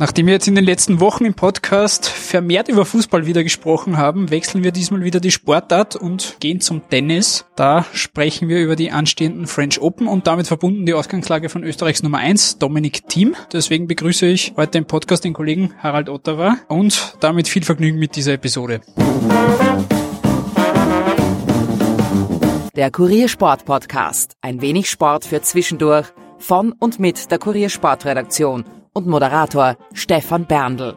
Nachdem wir jetzt in den letzten Wochen im Podcast vermehrt über Fußball wieder gesprochen haben, wechseln wir diesmal wieder die Sportart und gehen zum Tennis. Da sprechen wir über die anstehenden French Open und damit verbunden die Ausgangslage von Österreichs Nummer 1, Dominik Thiem. Deswegen begrüße ich heute im Podcast den Kollegen Harald Ottawa und damit viel Vergnügen mit dieser Episode. Der Kuriersport Podcast. Ein wenig Sport für zwischendurch von und mit der Kuriersportredaktion und Moderator Stefan Berndl.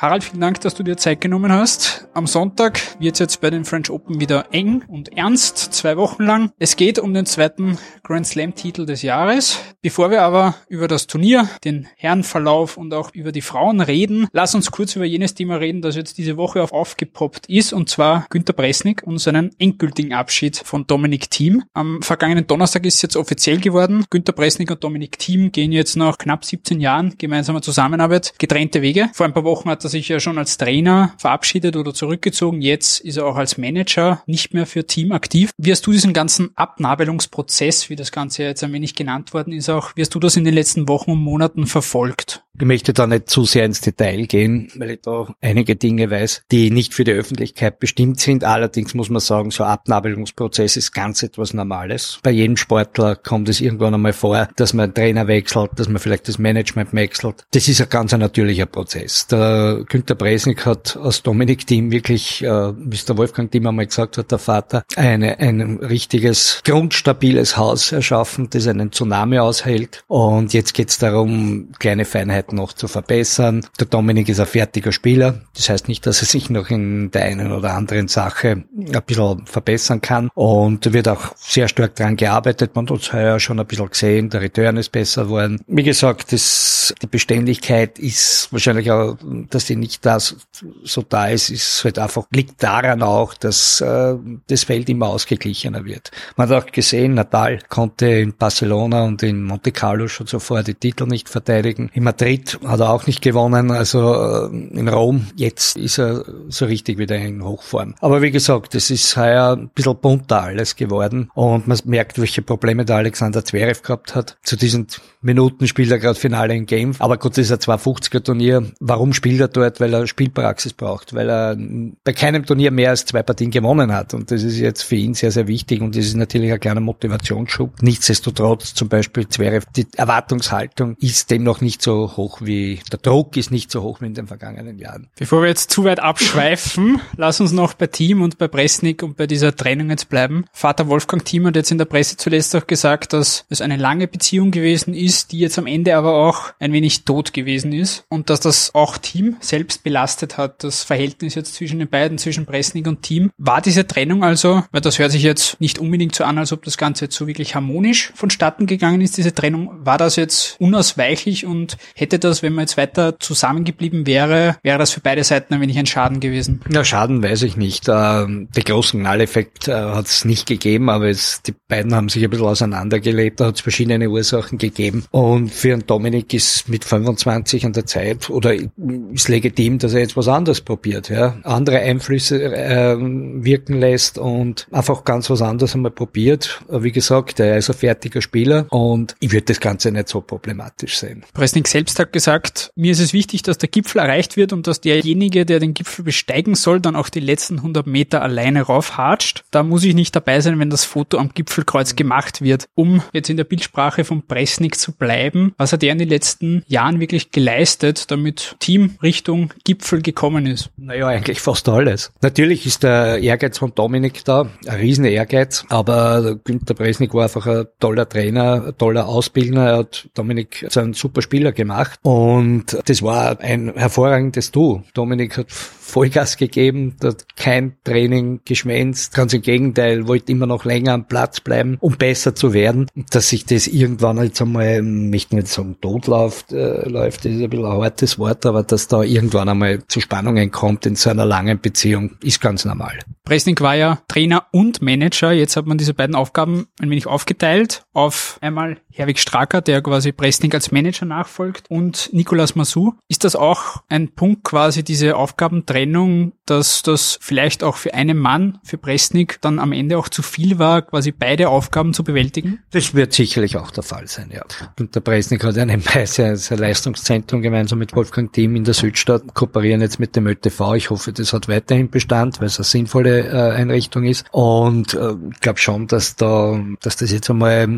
Harald, vielen Dank, dass du dir Zeit genommen hast. Am Sonntag wird es jetzt bei den French Open wieder eng und ernst, zwei Wochen lang. Es geht um den zweiten Grand Slam-Titel des Jahres. Bevor wir aber über das Turnier, den Herrenverlauf und auch über die Frauen reden, lass uns kurz über jenes Thema reden, das jetzt diese Woche auf aufgepoppt ist, und zwar Günter Bresnik und seinen endgültigen Abschied von Dominik Thiem. Am vergangenen Donnerstag ist es jetzt offiziell geworden. Günter Bresnik und Dominik Thiem gehen jetzt nach knapp 17 Jahren gemeinsamer Zusammenarbeit getrennte Wege. Vor ein paar Wochen hat er sich ja schon als Trainer verabschiedet oder zurückgezogen. Jetzt ist er auch als Manager nicht mehr für Team aktiv. Wie hast du diesen ganzen Abnabelungsprozess, wie das Ganze jetzt ein wenig genannt worden ist, auch, wie hast du das in den letzten Wochen und Monaten verfolgt? Ich möchte da nicht zu sehr ins Detail gehen, weil ich da einige Dinge weiß, die nicht für die Öffentlichkeit bestimmt sind. Allerdings muss man sagen, so ein Abnabelungsprozess ist ganz etwas Normales. Bei jedem Sportler kommt es irgendwann einmal vor, dass man einen Trainer wechselt, dass man vielleicht das Management wechselt. Das ist ein ganz natürlicher Prozess. Der Günter Bresnik hat aus Dominik Team wirklich, äh, wie es der Wolfgang Thiem einmal gesagt hat, der Vater, eine, ein richtiges, grundstabiles Haus erschaffen, das einen Tsunami aushält. Und jetzt geht es darum, kleine Feinheiten noch zu verbessern. Der Dominik ist ein fertiger Spieler. Das heißt nicht, dass er sich noch in der einen oder anderen Sache ein bisschen verbessern kann. Und wird auch sehr stark dran gearbeitet. Man hat es heuer schon ein bisschen gesehen. Der Return ist besser geworden. Wie gesagt, das, die Beständigkeit ist wahrscheinlich auch, dass die nicht da so da ist, ist halt einfach, liegt daran auch, dass äh, das Feld immer ausgeglichener wird. Man hat auch gesehen, Natal konnte in Barcelona und in Monte Carlo schon zuvor die Titel nicht verteidigen. In Madrid Madrid hat er auch nicht gewonnen, also äh, in Rom. Jetzt ist er so richtig wieder in Hochform. Aber wie gesagt, es ist heuer ein bisschen bunter alles geworden und man merkt, welche Probleme der Alexander Zverev gehabt hat. Zu diesen Minuten spielt er gerade Finale in Game. Aber gut, das ist ein 250er Turnier. Warum spielt er dort? Weil er Spielpraxis braucht, weil er bei keinem Turnier mehr als zwei Partien gewonnen hat. Und das ist jetzt für ihn sehr, sehr wichtig und das ist natürlich ein kleiner Motivationsschub. Nichtsdestotrotz zum Beispiel Zverev, die Erwartungshaltung ist dem noch nicht so hoch wie, der Druck ist nicht so hoch wie in den vergangenen Jahren. Bevor wir jetzt zu weit abschweifen, lass uns noch bei Team und bei Presnik und bei dieser Trennung jetzt bleiben. Vater Wolfgang Team hat jetzt in der Presse zuletzt auch gesagt, dass es eine lange Beziehung gewesen ist, die jetzt am Ende aber auch ein wenig tot gewesen ist und dass das auch Team selbst belastet hat, das Verhältnis jetzt zwischen den beiden, zwischen Presnik und Team. War diese Trennung also, weil das hört sich jetzt nicht unbedingt so an, als ob das Ganze jetzt so wirklich harmonisch vonstatten gegangen ist, diese Trennung, war das jetzt unausweichlich und hätte hätte das, wenn man jetzt weiter zusammengeblieben wäre, wäre das für beide Seiten ein wenig ein Schaden gewesen? Ja, Schaden weiß ich nicht. Ähm, den großen Knalleffekt äh, hat es nicht gegeben, aber es, die beiden haben sich ein bisschen auseinandergelebt. Da hat es verschiedene Ursachen gegeben. Und für einen Dominik ist mit 25 an der Zeit oder ist legitim, dass er jetzt was anderes probiert, ja. Andere Einflüsse äh, wirken lässt und einfach ganz was anderes einmal probiert. Wie gesagt, er ist ein fertiger Spieler und ich würde das Ganze nicht so problematisch sehen. Presnik selbst hat gesagt, mir ist es wichtig, dass der Gipfel erreicht wird und dass derjenige, der den Gipfel besteigen soll, dann auch die letzten 100 Meter alleine raufhatscht. Da muss ich nicht dabei sein, wenn das Foto am Gipfelkreuz gemacht wird. Um jetzt in der Bildsprache von Presnik zu bleiben, was hat er in den letzten Jahren wirklich geleistet, damit Team Richtung Gipfel gekommen ist? Naja, eigentlich fast alles. Natürlich ist der Ehrgeiz von Dominik da, ein riesen Ehrgeiz, aber Günter Presnik war einfach ein toller Trainer, ein toller Ausbildner. Er hat Dominik zu einem super Spieler gemacht und das war ein hervorragendes Du. Dominik hat Vollgas gegeben, hat kein Training geschwänzt, ganz im Gegenteil, wollte immer noch länger am Platz bleiben, um besser zu werden. Dass sich das irgendwann jetzt einmal, möchte nicht sagen, tot läuft, äh, läuft, ist ein bisschen ein hartes Wort, aber dass da irgendwann einmal zu Spannungen kommt in so einer langen Beziehung, ist ganz normal. Presnik war ja Trainer und Manager. Jetzt hat man diese beiden Aufgaben ein wenig aufgeteilt auf einmal Herwig Stracker, der quasi Presnik als Manager nachfolgt und Nicolas Massou. Ist das auch ein Punkt quasi, diese Aufgabentrennung, dass das vielleicht auch für einen Mann, für Presnik, dann am Ende auch zu viel war, quasi beide Aufgaben zu bewältigen? Das wird sicherlich auch der Fall sein, ja. Und der Presnik hat ja nebenbei sein, Leistungszentrum gemeinsam mit Wolfgang Thiem in der Südstadt, kooperieren jetzt mit dem ÖTV. Ich hoffe, das hat weiterhin Bestand, weil es eine sinnvolle äh, Einrichtung ist. Und äh, ich glaube schon, dass da, dass das jetzt einmal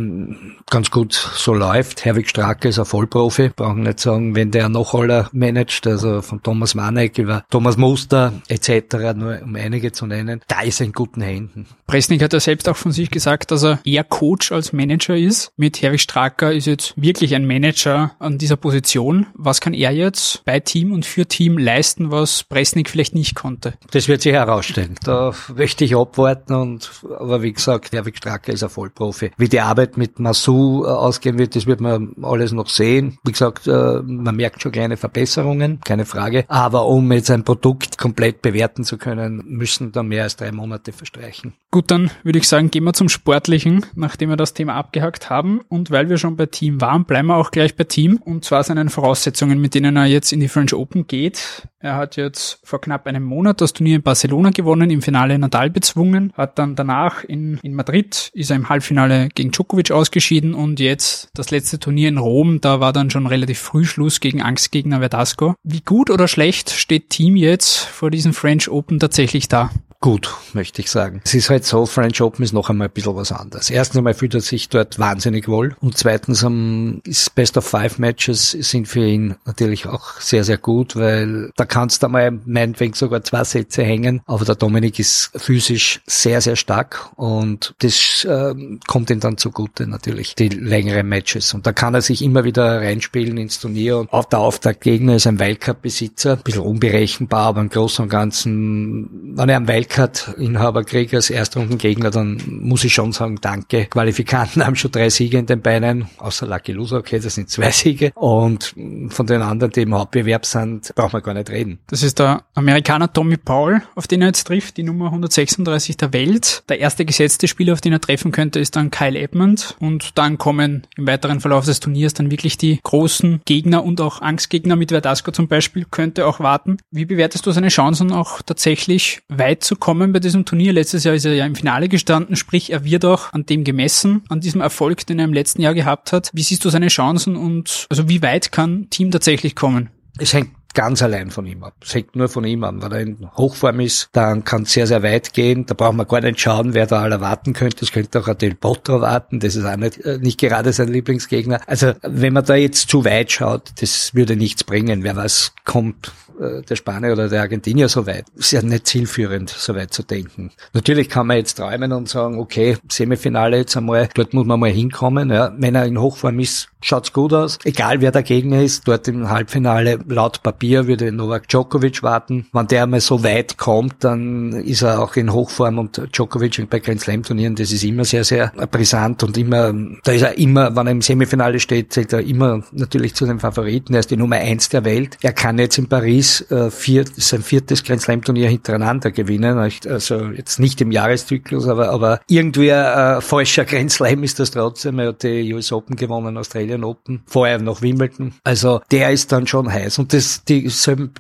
ganz gut so läuft. Herwig Stracke ist ein Vollprofi. Brauchen nicht sagen, wenn der noch alle managt, also von Thomas Manek über Thomas Muster etc., nur um einige zu nennen, da ist er in guten Händen. Presnik hat ja selbst auch von sich gesagt, dass er eher Coach als Manager ist. Mit Herwig Stracker ist jetzt wirklich ein Manager an dieser Position. Was kann er jetzt bei Team und für Team leisten, was Presnik vielleicht nicht konnte? Das wird sich herausstellen. Da möchte ich abwarten und, aber wie gesagt, Herwig Stracker ist ein Vollprofi. Wie die Arbeit mit Masu äh, ausgehen wird, das wird man alles noch sehen. Wie gesagt, äh, man merkt schon kleine Verbesserungen, keine Frage. Aber um jetzt ein Produkt komplett bewerten zu können, müssen da mehr als drei Monate verstreichen. Gut, dann würde ich sagen, gehen wir zum Sportlichen, nachdem wir das Thema abgehakt haben. Und weil wir schon bei Team waren, bleiben wir auch gleich bei Team. Und zwar seinen Voraussetzungen, mit denen er jetzt in die French Open geht. Er hat jetzt vor knapp einem Monat das Turnier in Barcelona gewonnen, im Finale Nadal bezwungen, hat dann danach in, in Madrid, ist er im Halbfinale gegen Djokovic ausgeschieden und jetzt das letzte Turnier in Rom, da war dann schon relativ früh Schluss gegen Angstgegner Verdasco. Wie gut oder schlecht steht Team jetzt vor diesem French Open tatsächlich da? Gut, möchte ich sagen. Es ist halt so, French Open ist noch einmal ein bisschen was anderes. Erstens einmal fühlt er sich dort wahnsinnig wohl und zweitens um, ist Best of Five Matches sind für ihn natürlich auch sehr, sehr gut, weil da kannst du mal meinetwegen sogar zwei Sätze hängen, aber der Dominik ist physisch sehr, sehr stark und das äh, kommt ihm dann zugute natürlich, die längeren Matches. Und da kann er sich immer wieder reinspielen ins Turnier und auch der Auftaktgegner ist ein Wildcup-Besitzer, ein bisschen unberechenbar, aber im Großen und Ganzen, wenn er am Wildcup Wildcard-Inhaber kriege als Erstrundengegner, dann muss ich schon sagen, danke. Qualifikanten haben schon drei Siege in den Beinen, außer Lucky Loser, okay, das sind zwei Siege. Und von den anderen, die im Hauptbewerb sind, braucht man gar nicht reden. Das ist der Amerikaner Tommy Paul, auf den er jetzt trifft, die Nummer 136 der Welt. Der erste gesetzte Spieler, auf den er treffen könnte, ist dann Kyle Edmund. Und dann kommen im weiteren Verlauf des Turniers dann wirklich die großen Gegner und auch Angstgegner mit Verdasco zum Beispiel, könnte auch warten. Wie bewertest du seine Chancen auch tatsächlich weit zu kommen bei diesem Turnier. Letztes Jahr ist er ja im Finale gestanden, sprich er wird auch an dem gemessen, an diesem Erfolg, den er im letzten Jahr gehabt hat. Wie siehst du seine Chancen und also wie weit kann Team tatsächlich kommen? Es hängt ganz allein von ihm ab. Es hängt nur von ihm an. Wenn er in Hochform ist, dann kann es sehr, sehr weit gehen. Da braucht man gar nicht schauen, wer da alle warten könnte. Es könnte auch ein Del Potro warten. Das ist auch nicht, äh, nicht gerade sein Lieblingsgegner. Also wenn man da jetzt zu weit schaut, das würde nichts bringen. Wer weiß, kommt äh, der Spanier oder der Argentinier so weit. Ist ja nicht zielführend, so weit zu denken. Natürlich kann man jetzt träumen und sagen, okay, Semifinale jetzt einmal, dort muss man mal hinkommen. Ja. Wenn er in Hochform ist, schaut's gut aus. Egal wer der Gegner ist, dort im Halbfinale laut Papier würde Novak Djokovic warten. Wenn der mal so weit kommt, dann ist er auch in Hochform und Djokovic bei Grand Slam Turnieren, das ist immer sehr, sehr brisant und immer, da ist er immer, wenn er im Semifinale steht, zählt er immer natürlich zu den Favoriten. Er ist die Nummer eins der Welt. Er kann jetzt in Paris äh, vier, sein viertes Grand Slam Turnier hintereinander gewinnen. Also jetzt nicht im Jahreszyklus, aber, aber irgendwie ein äh, falscher Grand Slam ist das trotzdem. Er hat die US Open gewonnen, Australian Open, vorher noch Wimbledon. Also der ist dann schon heiß. Und das, die,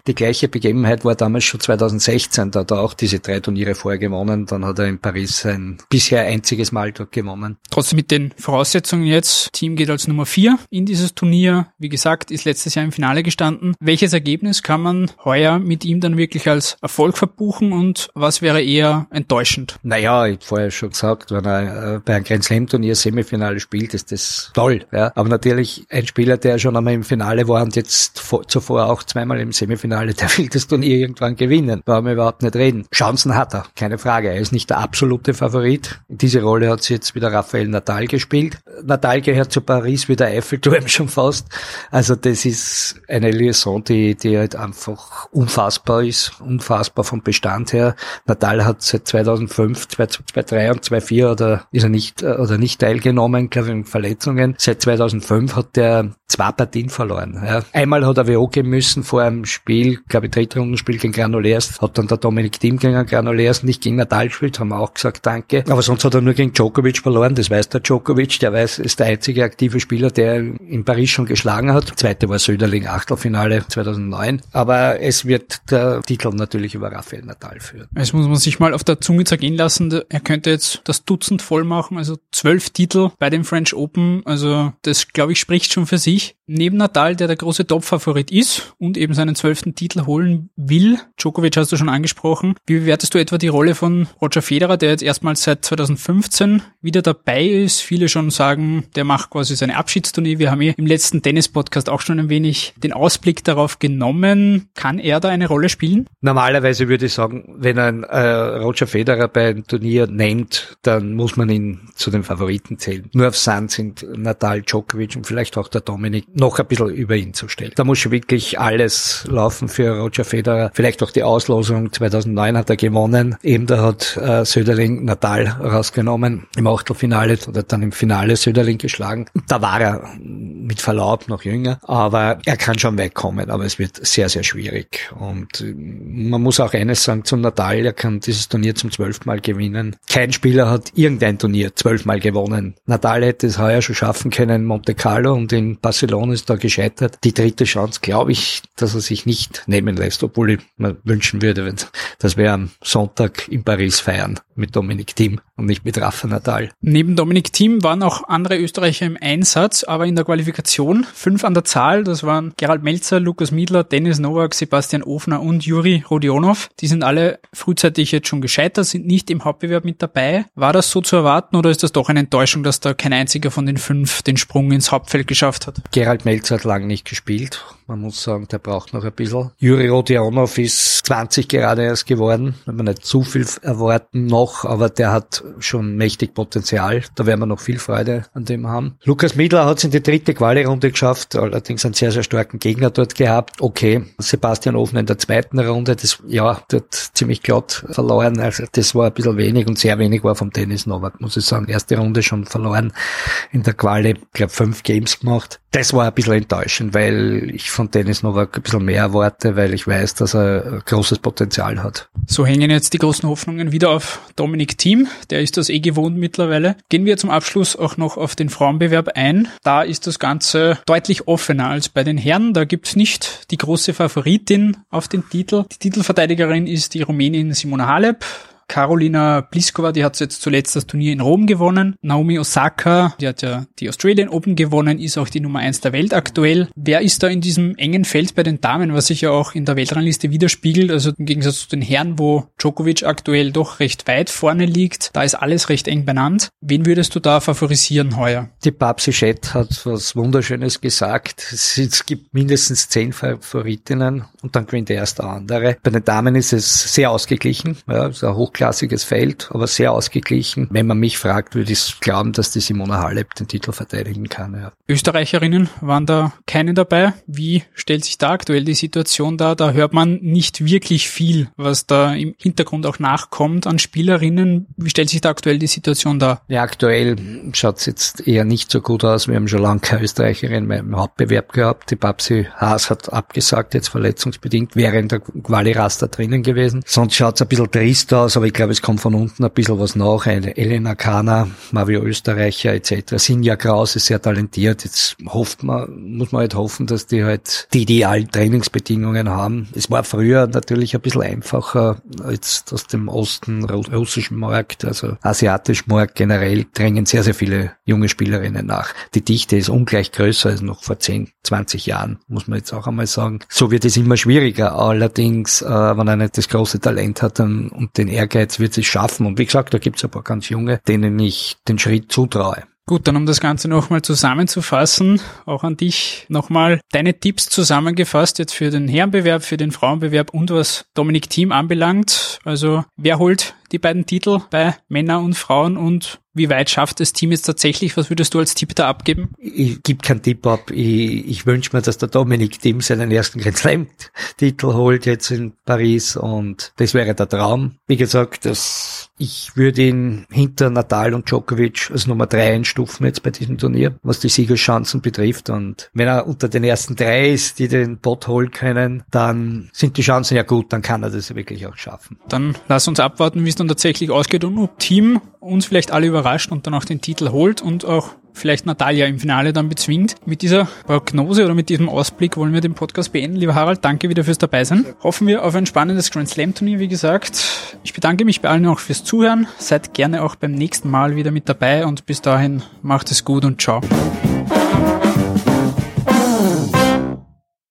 die gleiche Begebenheit war damals schon 2016. Da hat er auch diese drei Turniere vorher gewonnen. Dann hat er in Paris sein bisher einziges Mal dort gewonnen. Trotzdem mit den Voraussetzungen jetzt. Team geht als Nummer vier in dieses Turnier. Wie gesagt, ist letztes Jahr im Finale gestanden. Welches Ergebnis kann man heuer mit ihm dann wirklich als Erfolg verbuchen und was wäre eher enttäuschend? Naja, ich habe vorher schon gesagt, wenn er äh, bei einem Grand Slam Turnier Semifinale spielt, ist das toll. Ja. Aber natürlich ein Spieler, der schon einmal im Finale war und jetzt vor, zuvor auch zweimal im Semifinale, der will das Turnier irgendwann gewinnen. Brauchen wir überhaupt nicht reden. Chancen hat er, keine Frage. Er ist nicht der absolute Favorit. In diese Rolle hat jetzt wieder Rafael Nadal gespielt. Nadal gehört zu Paris wie der Eiffelturm schon fast. Also das ist eine Liaison, die, die halt einfach unfassbar ist, unfassbar vom Bestand her. Nadal hat seit 2005, 2003 und 2004 oder ist er nicht, oder nicht teilgenommen, glaube ich, Verletzungen. Seit 2005 2005 hat der zwei Partien verloren. Ja. Einmal hat er WO müssen, vor einem Spiel, glaube ich, dritte Rundenspiel gegen Granollers, hat dann der Dominik Thiem gegen Granollers nicht gegen Nadal gespielt, haben wir auch gesagt, danke. Aber sonst hat er nur gegen Djokovic verloren, das weiß der Djokovic, der weiß, ist der einzige aktive Spieler, der in Paris schon geschlagen hat. Zweite war Söderling, Achtelfinale 2009. Aber es wird der Titel natürlich über Rafael Nadal führen. Es muss man sich mal auf der Zunge zergehen lassen, er könnte jetzt das Dutzend voll machen, also zwölf Titel bei dem French Open, also das, glaube ich, spricht schon für sich. Neben Nadal, der der große Topfavorit ist und eben seinen zwölften Titel holen will, Djokovic hast du schon angesprochen, wie bewertest du etwa die Rolle von Roger Federer, der jetzt erstmals seit 2015 wieder dabei ist? Viele schon sagen, der macht quasi seine Abschiedstournee. Wir haben ja im letzten Tennis-Podcast auch schon ein wenig den Ausblick darauf genommen. Kann er da eine Rolle spielen? Normalerweise würde ich sagen, wenn ein äh, Roger Federer bei einem Turnier nennt, dann muss man ihn zu den Favoriten zählen. Nur auf Sand sind Nadal, Djokovic und vielleicht auch der Dominik noch ein bisschen über ihn zu stellen. Da muss schon wirklich alles laufen für Roger Federer. Vielleicht auch die Auslosung 2009 hat er gewonnen. Eben da hat äh, Söderling Nadal rausgenommen im Achtelfinale oder dann im Finale Söderling geschlagen. Da war er mit Verlaub noch jünger, aber er kann schon wegkommen, aber es wird sehr, sehr schwierig. Und äh, man muss auch eines sagen zum Nadal, er kann dieses Turnier zum zwölften Mal gewinnen. Kein Spieler hat irgendein Turnier zwölfmal gewonnen. Nadal hätte es heuer schon schaffen können Monte Carlo und in Barcelona ist da gescheitert. Die dritte Chance glaube ich, dass er sich nicht nehmen lässt, obwohl ich mir wünschen würde, dass wir am Sonntag in Paris feiern mit Dominik Thiem und nicht mit Rafa Nadal. Neben Dominik Thiem waren auch andere Österreicher im Einsatz, aber in der Qualifikation fünf an der Zahl. Das waren Gerald Melzer, Lukas Miedler, Dennis Nowak, Sebastian Ofner und Juri Rodionov. Die sind alle frühzeitig jetzt schon gescheitert, sind nicht im Hauptbewerb mit dabei. War das so zu erwarten oder ist das doch eine Enttäuschung, dass da kein einziger von den fünf den Sprung ins Hauptfeld geschafft hat? Gerald Melzer hat lange nicht gespielt. Man muss sagen, der braucht noch ein bisschen. Juri Rodionov ist 20 gerade erst geworden. Wenn man nicht zu viel erwarten noch, aber der hat schon mächtig Potenzial. Da werden wir noch viel Freude an dem haben. Lukas Miedler hat es in die dritte Quali-Runde geschafft, allerdings einen sehr, sehr starken Gegner dort gehabt. Okay, Sebastian Ofen in der zweiten Runde, das, ja, dort ziemlich glatt verloren. Also das war ein bisschen wenig und sehr wenig war vom Tennis Novak, muss ich sagen. Erste Runde schon verloren in der Quali, ich glaube fünf Games gemacht. Das war ein bisschen enttäuschend, weil ich von Dennis Novak ein bisschen mehr erwarte, weil ich weiß, dass er großes Potenzial hat. So hängen jetzt die großen Hoffnungen wieder auf Dominik Thiem. Der ist das eh gewohnt mittlerweile. Gehen wir zum Abschluss auch noch auf den Frauenbewerb ein. Da ist das Ganze deutlich offener als bei den Herren. Da gibt's nicht die große Favoritin auf den Titel. Die Titelverteidigerin ist die Rumänin Simona Halep. Carolina Pliskova, die hat jetzt zuletzt das Turnier in Rom gewonnen. Naomi Osaka, die hat ja die Australian Open gewonnen, ist auch die Nummer eins der Welt aktuell. Wer ist da in diesem engen Feld bei den Damen, was sich ja auch in der Weltrangliste widerspiegelt? Also im Gegensatz zu den Herren, wo Djokovic aktuell doch recht weit vorne liegt, da ist alles recht eng benannt. Wen würdest du da favorisieren heuer? Die Babsi Schett hat was Wunderschönes gesagt. Es gibt mindestens zehn Favoritinnen und dann gewinnt erst der andere. Bei den Damen ist es sehr ausgeglichen. Ja, ist ein hochklassiges Feld, aber sehr ausgeglichen. Wenn man mich fragt, würde ich glauben, dass die Simona Halep den Titel verteidigen kann. Ja. Österreicherinnen waren da keine dabei. Wie stellt sich da aktuell die Situation dar? Da hört man nicht wirklich viel, was da im Hintergrund auch nachkommt an Spielerinnen. Wie stellt sich da aktuell die Situation dar? Ja, aktuell schaut es jetzt eher nicht so gut aus. Wir haben schon lange keine Österreicherin mehr im Hauptbewerb gehabt. Die Babsi Haas hat abgesagt, jetzt verletzungsbedingt, wäre in der Quali-Raster drinnen gewesen. Sonst schaut es ein bisschen trist aus, aber ich glaube, es kommt von unten ein bisschen was nach. Elena Kana, Mario Österreicher etc. Sinja Kraus ist sehr talentiert. Jetzt hofft man, muss man halt hoffen, dass die halt die idealen Trainingsbedingungen haben. Es war früher natürlich ein bisschen einfacher als aus dem Osten, russischen Markt, also asiatischen Markt generell drängen sehr, sehr viele junge Spielerinnen nach. Die Dichte ist ungleich größer als noch vor 10, 20 Jahren, muss man jetzt auch einmal sagen. So wird es immer schwieriger. Allerdings, äh, wenn einer das große Talent hat und den Ehrgeiz Ehrgeiz wird es schaffen. Und wie gesagt, da gibt es ein paar ganz junge, denen ich den Schritt zutraue. Gut, dann um das Ganze nochmal zusammenzufassen, auch an dich nochmal deine Tipps zusammengefasst jetzt für den Herrenbewerb, für den Frauenbewerb und was Dominik Team anbelangt. Also wer holt die beiden Titel bei Männer und Frauen und Wie weit schafft das Team jetzt tatsächlich? Was würdest du als Tipp da abgeben? Ich gebe keinen Tipp ab. Ich, ich wünsche mir, dass der Dominik Thiem seinen ersten Grand Slam Titel holt jetzt in Paris und das wäre der Traum. Wie gesagt, das, ich würde ihn hinter Natal und Djokovic als Nummer drei einstufen jetzt bei diesem Turnier, was die Siegerchancen betrifft und wenn er unter den ersten drei ist, die den Bot holen können, dann sind die Chancen ja gut, dann kann er das wirklich auch schaffen. Dann lass uns abwarten, wie es dann tatsächlich ausgeht und ob Team uns vielleicht alle überrascht und dann auch den Titel holt und auch vielleicht Natalia im Finale dann bezwingt. Mit dieser Prognose oder mit diesem Ausblick wollen wir den Podcast beenden. Lieber Harald, danke wieder fürs Dabeisein. Hoffen wir auf ein spannendes Grand Slam Turnier, wie gesagt. Ich bedanke mich bei allen auch fürs Zuhören. Seid gerne auch beim nächsten Mal wieder mit dabei und bis dahin macht es gut und ciao.